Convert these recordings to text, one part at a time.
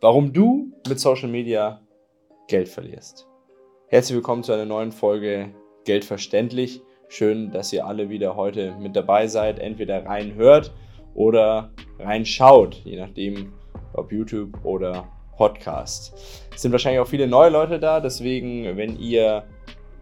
warum du mit Social Media Geld verlierst. Herzlich willkommen zu einer neuen Folge Geld verständlich. Schön, dass ihr alle wieder heute mit dabei seid, entweder reinhört oder reinschaut, je nachdem, ob YouTube oder Podcast. Es sind wahrscheinlich auch viele neue Leute da, deswegen, wenn ihr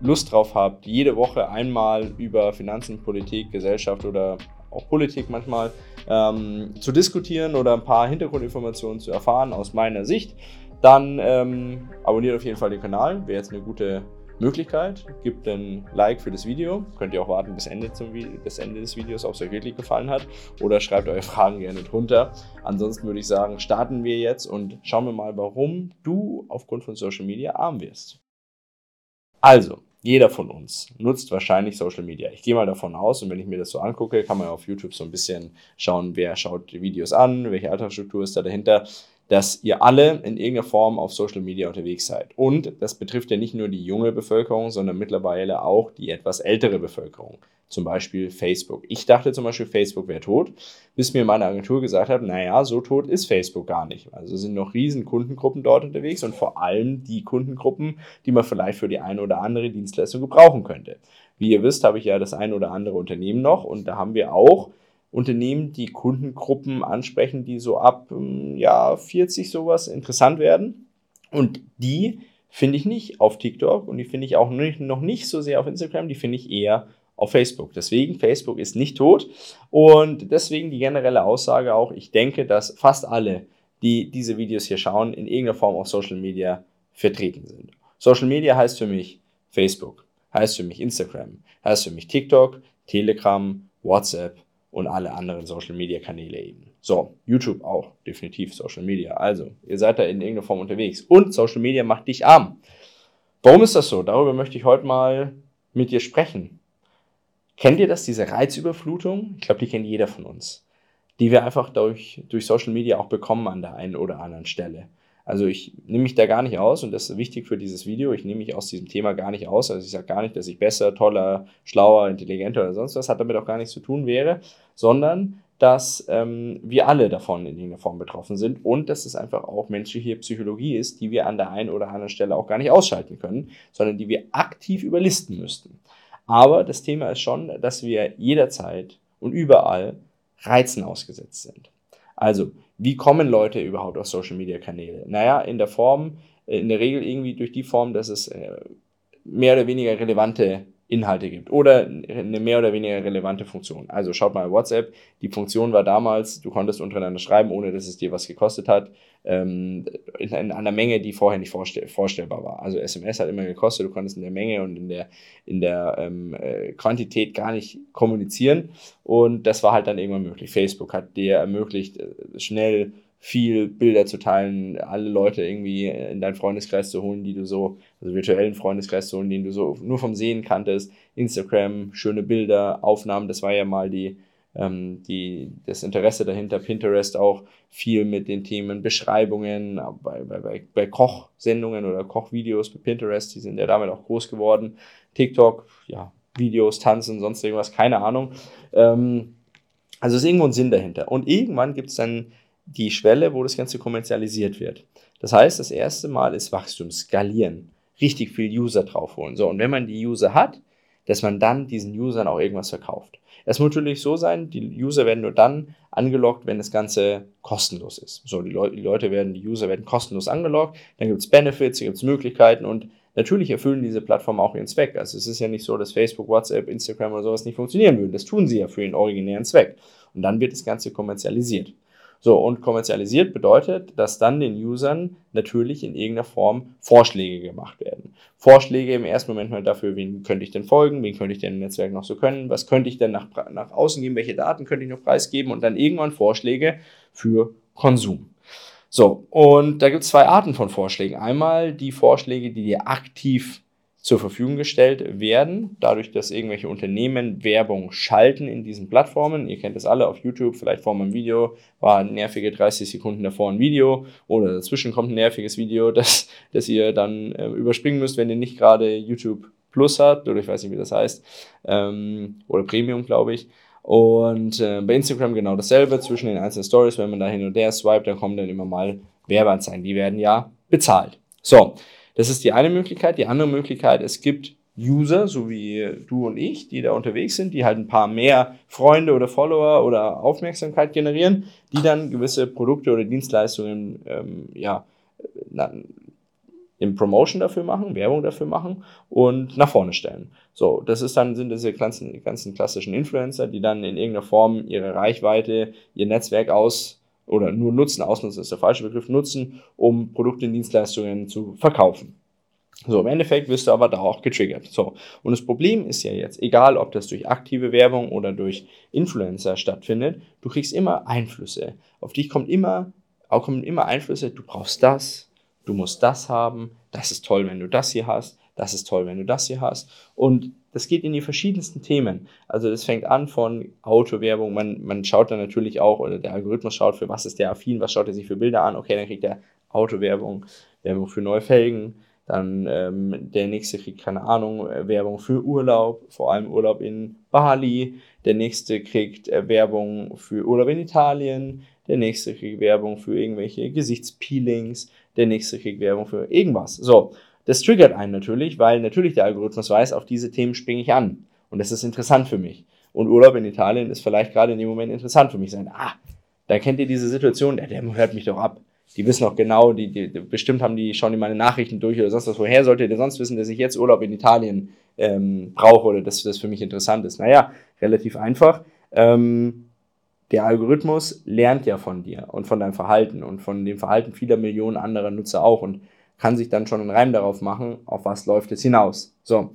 Lust drauf habt, jede Woche einmal über Finanzen, Politik, Gesellschaft oder auch Politik manchmal ähm, zu diskutieren oder ein paar Hintergrundinformationen zu erfahren aus meiner Sicht, dann ähm, abonniert auf jeden Fall den Kanal. Wäre jetzt eine gute Möglichkeit. Gebt ein Like für das Video. Könnt ihr auch warten bis Ende, zum bis Ende des Videos, ob es euch wirklich gefallen hat. Oder schreibt eure Fragen gerne drunter. Ansonsten würde ich sagen, starten wir jetzt und schauen wir mal, warum du aufgrund von Social Media arm wirst. Also, jeder von uns nutzt wahrscheinlich Social Media. Ich gehe mal davon aus und wenn ich mir das so angucke, kann man auf YouTube so ein bisschen schauen, wer schaut die Videos an, welche Altersstruktur ist da dahinter, dass ihr alle in irgendeiner Form auf Social Media unterwegs seid. Und das betrifft ja nicht nur die junge Bevölkerung, sondern mittlerweile auch die etwas ältere Bevölkerung zum Beispiel Facebook. Ich dachte zum Beispiel, Facebook wäre tot, bis mir meine Agentur gesagt hat, naja, so tot ist Facebook gar nicht. Also sind noch riesen Kundengruppen dort unterwegs und vor allem die Kundengruppen, die man vielleicht für die eine oder andere Dienstleistung gebrauchen könnte. Wie ihr wisst, habe ich ja das eine oder andere Unternehmen noch und da haben wir auch Unternehmen, die Kundengruppen ansprechen, die so ab hm, ja, 40 sowas interessant werden. Und die finde ich nicht auf TikTok und die finde ich auch nicht, noch nicht so sehr auf Instagram, die finde ich eher auf Facebook. Deswegen, Facebook ist nicht tot und deswegen die generelle Aussage auch, ich denke, dass fast alle, die diese Videos hier schauen, in irgendeiner Form auf Social Media vertreten sind. Social Media heißt für mich Facebook, heißt für mich Instagram, heißt für mich TikTok, Telegram, WhatsApp und alle anderen Social Media Kanäle eben. So, YouTube auch, definitiv Social Media. Also, ihr seid da in irgendeiner Form unterwegs. Und Social Media macht dich arm. Warum ist das so? Darüber möchte ich heute mal mit dir sprechen. Kennt ihr das, diese Reizüberflutung? Ich glaube, die kennt jeder von uns. Die wir einfach durch, durch Social Media auch bekommen an der einen oder anderen Stelle. Also ich nehme mich da gar nicht aus und das ist wichtig für dieses Video. Ich nehme mich aus diesem Thema gar nicht aus. Also ich sage gar nicht, dass ich besser, toller, schlauer, intelligenter oder sonst was hat damit auch gar nichts zu tun wäre, sondern dass ähm, wir alle davon in irgendeiner Form betroffen sind und dass es einfach auch menschliche Psychologie ist, die wir an der einen oder anderen Stelle auch gar nicht ausschalten können, sondern die wir aktiv überlisten müssten. Aber das Thema ist schon, dass wir jederzeit und überall Reizen ausgesetzt sind. Also, wie kommen Leute überhaupt auf Social Media Kanäle? Naja, in der Form, äh, in der Regel irgendwie durch die Form, dass es äh, mehr oder weniger relevante Inhalte gibt oder eine mehr oder weniger relevante Funktion. Also schaut mal WhatsApp, die Funktion war damals, du konntest untereinander schreiben, ohne dass es dir was gekostet hat, ähm, in, in einer Menge, die vorher nicht vorstell vorstellbar war. Also SMS hat immer gekostet, du konntest in der Menge und in der, in der ähm, äh, Quantität gar nicht kommunizieren und das war halt dann irgendwann möglich. Facebook hat dir ermöglicht, äh, schnell viel Bilder zu teilen, alle Leute irgendwie in deinen Freundeskreis zu holen, die du so, also virtuellen Freundeskreis zu holen, den du so nur vom Sehen kanntest. Instagram, schöne Bilder, Aufnahmen, das war ja mal die, ähm, die, das Interesse dahinter. Pinterest auch viel mit den Themen Beschreibungen, bei, bei, bei Kochsendungen oder Kochvideos bei Pinterest, die sind ja damit auch groß geworden. TikTok, ja, Videos, Tanzen, sonst irgendwas, keine Ahnung. Ähm, also ist irgendwo ein Sinn dahinter. Und irgendwann gibt es dann die Schwelle, wo das Ganze kommerzialisiert wird. Das heißt, das erste Mal ist Wachstum, skalieren, richtig viel User draufholen. So, und wenn man die User hat, dass man dann diesen Usern auch irgendwas verkauft. Es muss natürlich so sein, die User werden nur dann angelockt, wenn das Ganze kostenlos ist. So, die, Le die Leute werden, die User werden kostenlos angelockt, dann gibt es Benefits, gibt es Möglichkeiten und natürlich erfüllen diese Plattformen auch ihren Zweck. Also es ist ja nicht so, dass Facebook, WhatsApp, Instagram oder sowas nicht funktionieren würden. Das tun sie ja für ihren originären Zweck. Und dann wird das Ganze kommerzialisiert. So, und kommerzialisiert bedeutet, dass dann den Usern natürlich in irgendeiner Form Vorschläge gemacht werden. Vorschläge im ersten Moment mal dafür, wen könnte ich denn folgen, wen könnte ich denn im Netzwerk noch so können, was könnte ich denn nach, nach außen geben, welche Daten könnte ich noch preisgeben und dann irgendwann Vorschläge für Konsum. So, und da gibt es zwei Arten von Vorschlägen. Einmal die Vorschläge, die dir aktiv zur Verfügung gestellt werden, dadurch, dass irgendwelche Unternehmen Werbung schalten in diesen Plattformen. Ihr kennt das alle auf YouTube, vielleicht vor meinem Video war nervige 30 Sekunden davor ein Video oder dazwischen kommt ein nerviges Video, das, das ihr dann äh, überspringen müsst, wenn ihr nicht gerade YouTube Plus habt oder ich weiß nicht, wie das heißt, ähm, oder Premium, glaube ich. Und äh, bei Instagram genau dasselbe, zwischen den einzelnen Stories, wenn man da hin und her swipet, dann kommen dann immer mal Werbeanzeigen, die werden ja bezahlt. So, das ist die eine Möglichkeit. Die andere Möglichkeit, es gibt User, so wie du und ich, die da unterwegs sind, die halt ein paar mehr Freunde oder Follower oder Aufmerksamkeit generieren, die dann gewisse Produkte oder Dienstleistungen ähm, ja, in Promotion dafür machen, Werbung dafür machen und nach vorne stellen. So, das ist dann, sind diese ganzen, ganzen klassischen Influencer, die dann in irgendeiner Form ihre Reichweite, ihr Netzwerk aus oder nur nutzen, ausnutzen ist der falsche Begriff, nutzen, um Produkte und Dienstleistungen zu verkaufen. So, im Endeffekt wirst du aber da auch getriggert. So, und das Problem ist ja jetzt, egal ob das durch aktive Werbung oder durch Influencer stattfindet, du kriegst immer Einflüsse. Auf dich kommt immer, auch kommen immer Einflüsse, du brauchst das, du musst das haben, das ist toll, wenn du das hier hast, das ist toll, wenn du das hier hast. Und das geht in die verschiedensten Themen. Also das fängt an von Autowerbung, man, man schaut dann natürlich auch, oder der Algorithmus schaut, für was ist der affin, was schaut er sich für Bilder an, okay, dann kriegt er Autowerbung, Werbung für neue Felgen, dann ähm, der nächste kriegt, keine Ahnung, Werbung für Urlaub, vor allem Urlaub in Bali. Der nächste kriegt äh, Werbung für Urlaub in Italien. Der nächste kriegt Werbung für irgendwelche Gesichtspeelings. Der nächste kriegt Werbung für irgendwas. So, das triggert einen natürlich, weil natürlich der Algorithmus weiß, auf diese Themen springe ich an. Und das ist interessant für mich. Und Urlaub in Italien ist vielleicht gerade in dem Moment interessant für mich sein. Ah, da kennt ihr diese Situation, der, der hört mich doch ab die wissen auch genau, die, die, bestimmt haben die, schauen die meine Nachrichten durch oder sonst was. Woher solltet ihr sonst wissen, dass ich jetzt Urlaub in Italien ähm, brauche oder dass das für mich interessant ist? Naja, relativ einfach. Ähm, der Algorithmus lernt ja von dir und von deinem Verhalten und von dem Verhalten vieler Millionen anderer Nutzer auch und kann sich dann schon einen Reim darauf machen, auf was läuft es hinaus. So.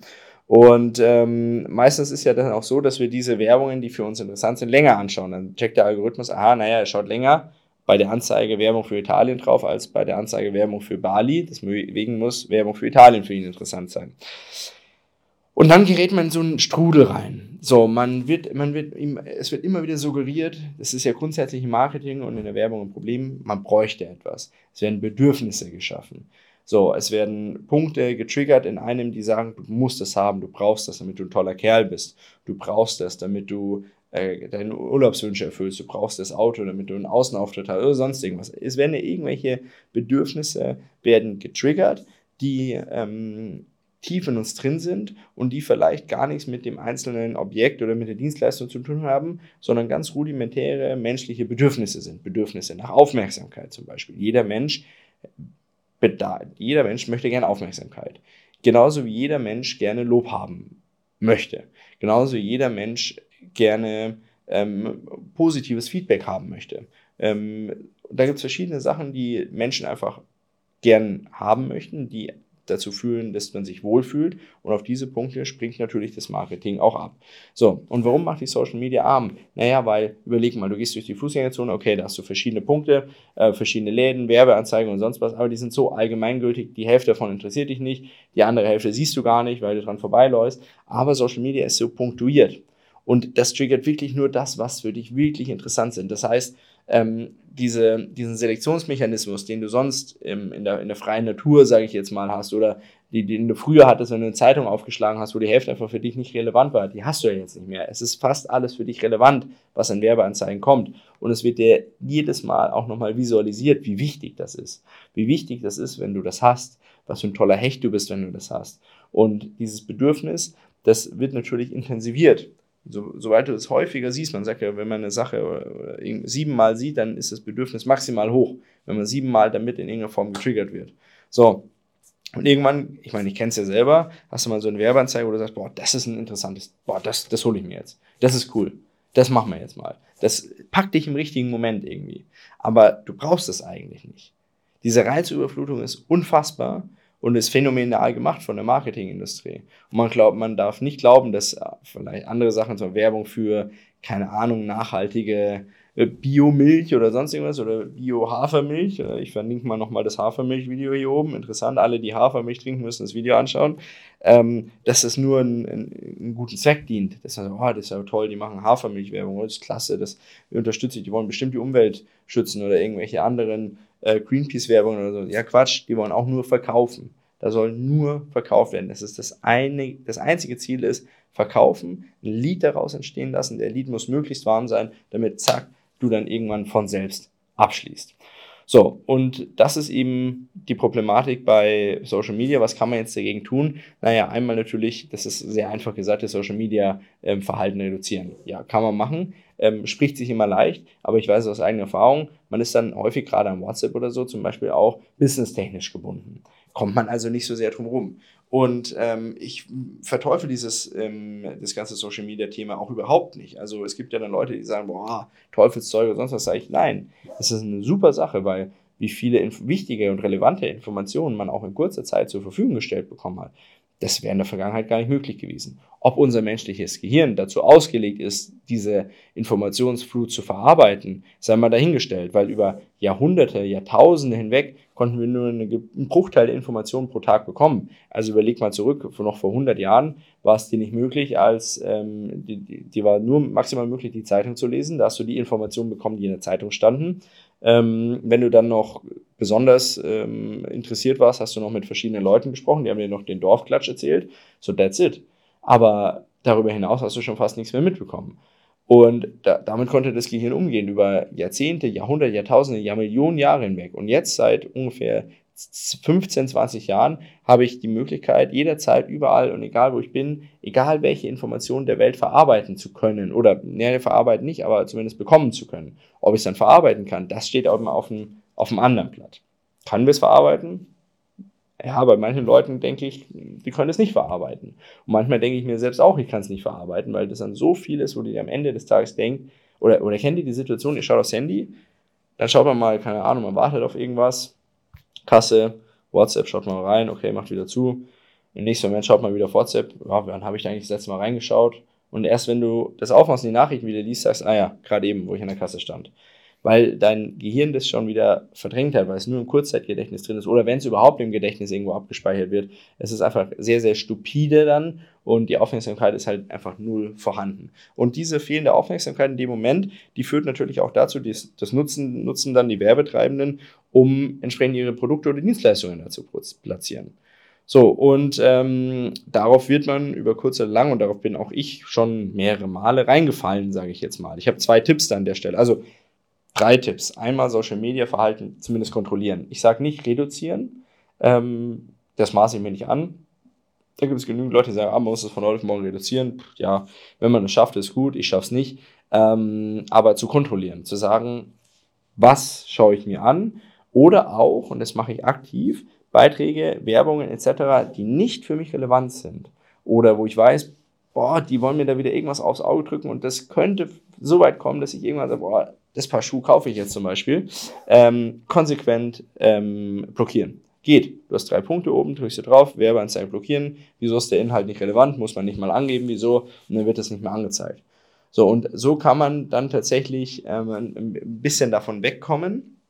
Und ähm, meistens ist ja dann auch so, dass wir diese Werbungen, die für uns interessant sind, länger anschauen. Dann checkt der Algorithmus, aha, naja, er schaut länger, bei der Anzeige Werbung für Italien drauf als bei der Anzeige Werbung für Bali. Deswegen muss Werbung für Italien für ihn interessant sein. Und dann gerät man in so einen Strudel rein. So, man wird, man wird, es wird immer wieder suggeriert, das ist ja grundsätzlich im Marketing und in der Werbung ein Problem, man bräuchte etwas. Es werden Bedürfnisse geschaffen. So, es werden Punkte getriggert in einem, die sagen, du musst es haben, du brauchst das, damit du ein toller Kerl bist. Du brauchst das, damit du äh, deine Urlaubswünsche erfüllst, du brauchst das Auto, damit du einen Außenauftritt hast oder sonst irgendwas. Es werden irgendwelche Bedürfnisse werden getriggert, die ähm, tief in uns drin sind und die vielleicht gar nichts mit dem einzelnen Objekt oder mit der Dienstleistung zu tun haben, sondern ganz rudimentäre menschliche Bedürfnisse sind. Bedürfnisse nach Aufmerksamkeit zum Beispiel. Jeder Mensch, jeder Mensch möchte gerne Aufmerksamkeit. Genauso wie jeder Mensch gerne Lob haben möchte. Genauso wie jeder Mensch gerne ähm, positives Feedback haben möchte. Ähm, da gibt es verschiedene Sachen, die Menschen einfach gern haben möchten, die dazu führen, dass man sich wohlfühlt. Und auf diese Punkte springt natürlich das Marketing auch ab. So, und warum macht die Social Media arm? Naja, weil, überleg mal, du gehst durch die Fußgängerzone, okay, da hast du verschiedene Punkte, äh, verschiedene Läden, Werbeanzeigen und sonst was, aber die sind so allgemeingültig, die Hälfte davon interessiert dich nicht, die andere Hälfte siehst du gar nicht, weil du dran vorbeiläufst. Aber Social Media ist so punktuiert. Und das triggert wirklich nur das, was für dich wirklich interessant sind. Das heißt, ähm, diese, diesen Selektionsmechanismus, den du sonst im, in, der, in der freien Natur, sage ich jetzt mal, hast, oder die, den du früher hattest, wenn du eine Zeitung aufgeschlagen hast, wo die Hälfte einfach für dich nicht relevant war, die hast du ja jetzt nicht mehr. Es ist fast alles für dich relevant, was an Werbeanzeigen kommt. Und es wird dir jedes Mal auch nochmal visualisiert, wie wichtig das ist. Wie wichtig das ist, wenn du das hast. Was für ein toller Hecht du bist, wenn du das hast. Und dieses Bedürfnis, das wird natürlich intensiviert. So, sobald du es häufiger siehst, man sagt ja, wenn man eine Sache siebenmal sieht, dann ist das Bedürfnis maximal hoch, wenn man siebenmal damit in irgendeiner Form getriggert wird. So. Und irgendwann, ich meine, ich kenne es ja selber, hast du mal so eine Werbeanzeige, wo du sagst, boah, das ist ein interessantes, boah, das, das hole ich mir jetzt. Das ist cool. Das machen wir jetzt mal. Das packt dich im richtigen Moment irgendwie. Aber du brauchst es eigentlich nicht. Diese Reizüberflutung ist unfassbar und ist phänomenal gemacht von der Marketingindustrie. Und man glaubt, man darf nicht glauben, dass äh, vielleicht andere Sachen zur Werbung für, keine Ahnung, nachhaltige äh, Biomilch oder sonst irgendwas oder Bio-Hafermilch. Äh, ich verlinke mal nochmal das Hafermilch-Video hier oben. Interessant, alle, die Hafermilch trinken, müssen das Video anschauen. Ähm, dass es nur einen, einen, guten Zweck dient. Das also, oh, das ist ja toll, die machen Hafermilch-Werbung, das ist klasse, das unterstütze ich. Die wollen bestimmt die Umwelt schützen oder irgendwelche anderen äh, Greenpeace-Werbung oder so. Ja, Quatsch, die wollen auch nur verkaufen. Da soll nur verkauft werden. Das ist das eine, das einzige Ziel ist, verkaufen, ein Lied daraus entstehen lassen. Der Lied muss möglichst warm sein, damit zack, du dann irgendwann von selbst abschließt. So, und das ist eben die Problematik bei Social Media. Was kann man jetzt dagegen tun? Naja, einmal natürlich, das ist sehr einfach gesagt, das Social Media ähm, Verhalten reduzieren. Ja, kann man machen, ähm, spricht sich immer leicht, aber ich weiß aus eigener Erfahrung, man ist dann häufig gerade am WhatsApp oder so zum Beispiel auch businesstechnisch gebunden. Kommt man also nicht so sehr drum rum. Und ähm, ich verteufel dieses ähm, das ganze Social Media Thema auch überhaupt nicht. Also es gibt ja dann Leute, die sagen, boah, Teufelszeug oder sonst was. Sage ich, nein, das ist eine super Sache, weil wie viele wichtige und relevante Informationen man auch in kurzer Zeit zur Verfügung gestellt bekommen hat. Das wäre in der Vergangenheit gar nicht möglich gewesen. Ob unser menschliches Gehirn dazu ausgelegt ist, diese Informationsflut zu verarbeiten, sei mal dahingestellt, weil über Jahrhunderte, Jahrtausende hinweg konnten wir nur einen Bruchteil der Informationen pro Tag bekommen. Also überleg mal zurück, noch vor 100 Jahren war es dir nicht möglich, als ähm, die, die, war nur maximal möglich, die Zeitung zu lesen. Da hast du die Informationen bekommen, die in der Zeitung standen. Ähm, wenn du dann noch besonders ähm, interessiert warst, hast du noch mit verschiedenen Leuten gesprochen, die haben dir noch den Dorfklatsch erzählt. So, that's it. Aber darüber hinaus hast du schon fast nichts mehr mitbekommen. Und da, damit konnte das Gehirn umgehen über Jahrzehnte, Jahrhunderte, Jahrtausende, Jahrmillionen Jahre hinweg. Und jetzt seit ungefähr 15, 20 Jahren habe ich die Möglichkeit, jederzeit, überall und egal wo ich bin, egal welche Informationen der Welt verarbeiten zu können. Oder, ne, verarbeiten nicht, aber zumindest bekommen zu können. Ob ich es dann verarbeiten kann, das steht auch immer auf dem, auf dem anderen Blatt. Kann wir es verarbeiten? Ja, bei manchen Leuten denke ich, die können es nicht verarbeiten. Und manchmal denke ich mir selbst auch, ich kann es nicht verarbeiten, weil das dann so viel ist, wo dir am Ende des Tages denkst, oder, oder kennt ihr die Situation, ihr schaut aufs Handy, dann schaut man mal, keine Ahnung, man wartet auf irgendwas, Kasse, WhatsApp, schaut mal rein, okay, macht wieder zu. Im nächsten Moment schaut man wieder auf WhatsApp, ja, wann habe ich eigentlich das letzte Mal reingeschaut? Und erst wenn du das aufmachst und die Nachrichten wieder liest, sagst, ah ja, gerade eben, wo ich an der Kasse stand weil dein Gehirn das schon wieder verdrängt hat, weil es nur im Kurzzeitgedächtnis drin ist oder wenn es überhaupt im Gedächtnis irgendwo abgespeichert wird. Es ist einfach sehr, sehr stupide dann und die Aufmerksamkeit ist halt einfach null vorhanden. Und diese fehlende Aufmerksamkeit in dem Moment, die führt natürlich auch dazu, dass das nutzen, nutzen dann die Werbetreibenden, um entsprechend ihre Produkte oder Dienstleistungen dazu platzieren. So, und ähm, darauf wird man über kurz oder lang, und darauf bin auch ich schon mehrere Male reingefallen, sage ich jetzt mal. Ich habe zwei Tipps da an der Stelle. Also drei Tipps. Einmal Social Media Verhalten zumindest kontrollieren. Ich sage nicht reduzieren, ähm, das maße ich mir nicht an. Da gibt es genügend Leute, die sagen, ah, man muss es von heute auf morgen reduzieren. Ja, wenn man es schafft, ist gut, ich schaffe es nicht. Ähm, aber zu kontrollieren, zu sagen, was schaue ich mir an oder auch, und das mache ich aktiv, Beiträge, Werbungen etc., die nicht für mich relevant sind oder wo ich weiß, boah, die wollen mir da wieder irgendwas aufs Auge drücken und das könnte so weit kommen, dass ich irgendwann sage, boah, das Paar Schuh kaufe ich jetzt zum Beispiel, ähm, konsequent ähm, blockieren. Geht. Du hast drei Punkte oben, drückst du drauf, Werbeanzeige blockieren. Wieso ist der Inhalt nicht relevant? Muss man nicht mal angeben, wieso? Und dann wird das nicht mehr angezeigt. So, und so kann man dann tatsächlich ähm, ein bisschen davon wegkommen.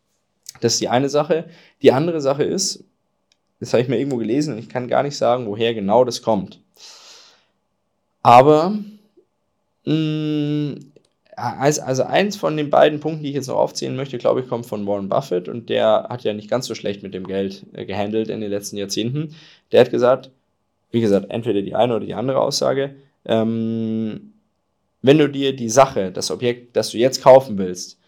Das ist die eine Sache. Die andere Sache ist, das habe ich mir irgendwo gelesen und ich kann gar nicht sagen, woher genau das kommt. Aber mh, mm, also eins von den beiden Punkten, die ich jetzt noch aufzählen möchte, glaube ich, kommt von Warren Buffett und der hat ja nicht ganz so schlecht mit dem Geld äh, gehandelt in den letzten Jahrzehnten. Der hat gesagt, wie gesagt, entweder die eine oder die andere Aussage, ähm, wenn du dir die Sache, das Objekt, das du jetzt kaufen willst,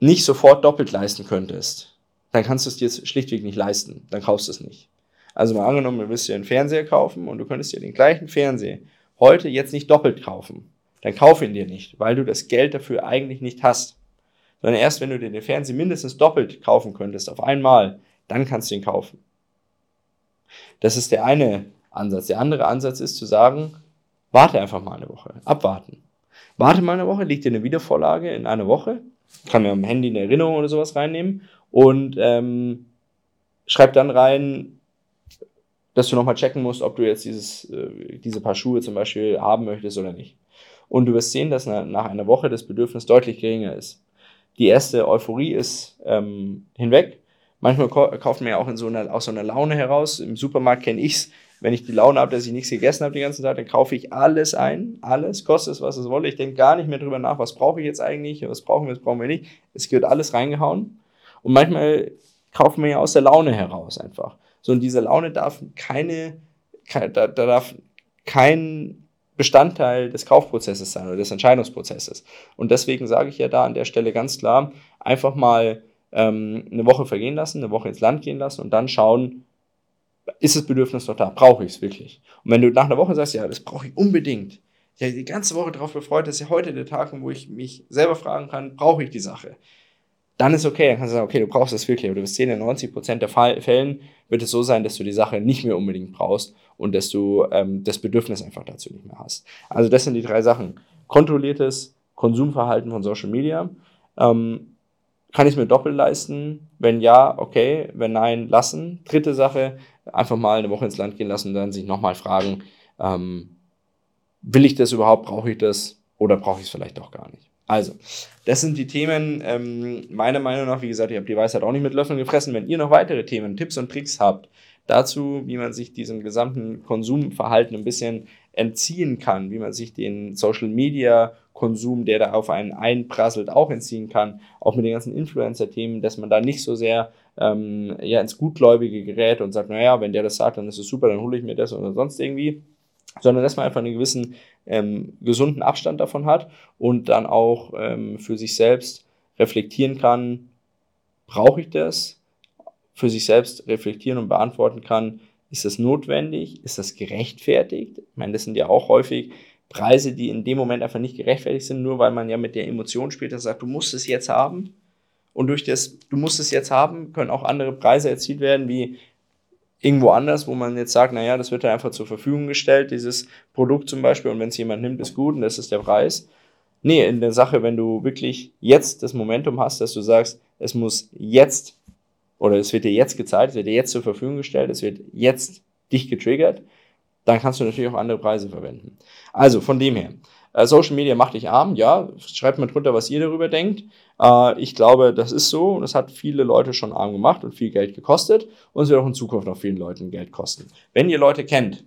nicht sofort doppelt leisten könntest, dann kannst du es dir schlichtweg nicht leisten, dann kaufst du es nicht. Also mal angenommen, du willst dir einen Fernseher kaufen und du könntest dir den gleichen Fernseher heute jetzt nicht doppelt kaufen dann kauf ihn dir nicht, weil du das Geld dafür eigentlich nicht hast. Sondern erst wenn du dir den Fernseher mindestens doppelt kaufen könntest, auf einmal, dann kannst du ihn kaufen. Das ist der eine Ansatz. Der andere Ansatz ist zu sagen, warte einfach mal eine Woche, abwarten. Warte mal eine Woche, leg dir eine Wiedervorlage in einer Woche, kann mir am Handy eine Erinnerung oder sowas reinnehmen und ähm, schreib dann rein, dass du nochmal checken musst, ob du jetzt dieses, äh, diese paar Schuhe zum Beispiel haben möchtest oder nicht. Und du wirst sehen, dass nach einer Woche das Bedürfnis deutlich geringer ist. Die erste Euphorie ist ähm, hinweg. Manchmal kauft man ja auch in so einer, aus so einer Laune heraus. Im Supermarkt kenne ich es. Wenn ich die Laune habe, dass ich nichts gegessen habe die ganze Zeit, dann kaufe ich alles ein. Alles, kostet es, was es wolle. Ich denke gar nicht mehr drüber nach, was brauche ich jetzt eigentlich, was brauchen wir, was brauchen wir nicht. Es wird alles reingehauen. Und manchmal kaufen wir ja aus der Laune heraus einfach. So, und diese Laune darf keine, da, da darf kein Bestandteil des Kaufprozesses sein oder des Entscheidungsprozesses. Und deswegen sage ich ja da an der Stelle ganz klar, einfach mal ähm, eine Woche vergehen lassen, eine Woche ins Land gehen lassen und dann schauen, ist das Bedürfnis noch da? Brauche ich es wirklich? Und wenn du nach einer Woche sagst, ja, das brauche ich unbedingt, ja, die ganze Woche darauf befreut, dass ja heute der Tag, wo ich mich selber fragen kann, brauche ich die Sache? Dann ist okay, dann kannst du sagen, okay, du brauchst es wirklich, aber du wirst sehen, in 90 Prozent der Fällen wird es so sein, dass du die Sache nicht mehr unbedingt brauchst und dass du ähm, das Bedürfnis einfach dazu nicht mehr hast. Also das sind die drei Sachen. Kontrolliertes Konsumverhalten von Social Media. Ähm, kann ich mir doppelt leisten? Wenn ja, okay. Wenn nein, lassen. Dritte Sache, einfach mal eine Woche ins Land gehen lassen und dann sich nochmal fragen, ähm, will ich das überhaupt, brauche ich das oder brauche ich es vielleicht doch gar nicht? Also, das sind die Themen, ähm, meiner Meinung nach, wie gesagt, ich habe die Weisheit auch nicht mit Löffeln gefressen. Wenn ihr noch weitere Themen, Tipps und Tricks habt, dazu, wie man sich diesem gesamten Konsumverhalten ein bisschen entziehen kann, wie man sich den Social Media Konsum, der da auf einen einprasselt, auch entziehen kann, auch mit den ganzen Influencer-Themen, dass man da nicht so sehr ähm, ja, ins Gutgläubige gerät und sagt, naja, wenn der das sagt, dann ist es super, dann hole ich mir das oder sonst irgendwie sondern dass man einfach einen gewissen ähm, gesunden Abstand davon hat und dann auch ähm, für sich selbst reflektieren kann, brauche ich das? Für sich selbst reflektieren und beantworten kann, ist das notwendig? Ist das gerechtfertigt? Ich meine, das sind ja auch häufig Preise, die in dem Moment einfach nicht gerechtfertigt sind, nur weil man ja mit der Emotion später sagt, du musst es jetzt haben. Und durch das, du musst es jetzt haben, können auch andere Preise erzielt werden, wie irgendwo anders, wo man jetzt sagt, naja, das wird dann einfach zur Verfügung gestellt, dieses Produkt zum Beispiel, und wenn es jemand nimmt, ist gut und das ist der Preis. Nee, in der Sache, wenn du wirklich jetzt das Momentum hast, dass du sagst, es muss jetzt oder es wird dir jetzt gezeigt, es wird dir jetzt zur Verfügung gestellt, es wird jetzt dich getriggert, dann kannst du natürlich auch andere Preise verwenden. Also von dem her, äh, Social Media macht dich arm, ja. Schreibt mal drunter, was ihr darüber denkt. Äh, ich glaube, das ist so und es hat viele Leute schon arm gemacht und viel Geld gekostet und es wird auch in Zukunft noch vielen Leuten Geld kosten. Wenn ihr Leute kennt,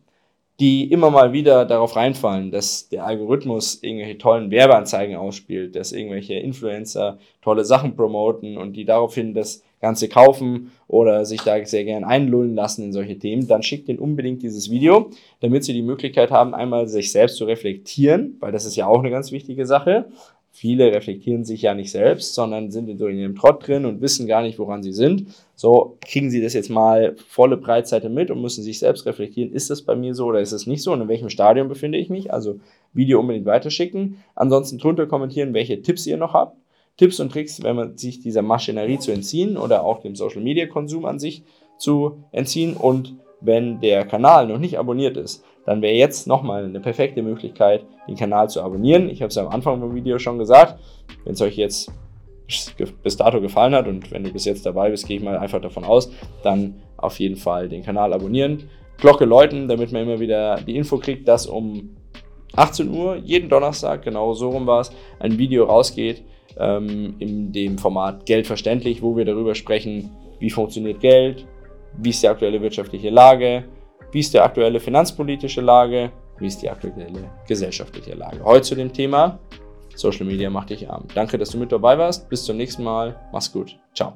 die immer mal wieder darauf reinfallen, dass der Algorithmus irgendwelche tollen Werbeanzeigen ausspielt, dass irgendwelche Influencer tolle Sachen promoten und die daraufhin das Ganze kaufen oder sich da sehr gern einlullen lassen in solche Themen, dann schickt ihnen unbedingt dieses Video, damit sie die Möglichkeit haben, einmal sich selbst zu reflektieren, weil das ist ja auch eine ganz wichtige Sache. Viele reflektieren sich ja nicht selbst, sondern sind in so in ihrem Trott drin und wissen gar nicht, woran sie sind. So kriegen sie das jetzt mal volle Breitseite mit und müssen sich selbst reflektieren, ist das bei mir so oder ist es nicht so und in welchem Stadium befinde ich mich? Also Video unbedingt weiterschicken. Ansonsten drunter kommentieren, welche Tipps ihr noch habt. Tipps und Tricks, wenn man sich dieser Maschinerie zu entziehen oder auch dem Social Media Konsum an sich zu entziehen und wenn der Kanal noch nicht abonniert ist, dann wäre jetzt nochmal eine perfekte Möglichkeit, den Kanal zu abonnieren. Ich habe es am Anfang vom Video schon gesagt. Wenn es euch jetzt bis dato gefallen hat und wenn du bis jetzt dabei bist, gehe ich mal einfach davon aus, dann auf jeden Fall den Kanal abonnieren. Glocke läuten, damit man immer wieder die Info kriegt, dass um 18 Uhr jeden Donnerstag, genau so rum war es, ein Video rausgeht ähm, in dem Format Geld verständlich, wo wir darüber sprechen, wie funktioniert Geld, wie ist die aktuelle wirtschaftliche Lage, wie ist die aktuelle finanzpolitische Lage, wie ist die aktuelle gesellschaftliche Lage. Heute zu dem Thema Social Media macht dich arm. Danke, dass du mit dabei warst. Bis zum nächsten Mal. Mach's gut. Ciao.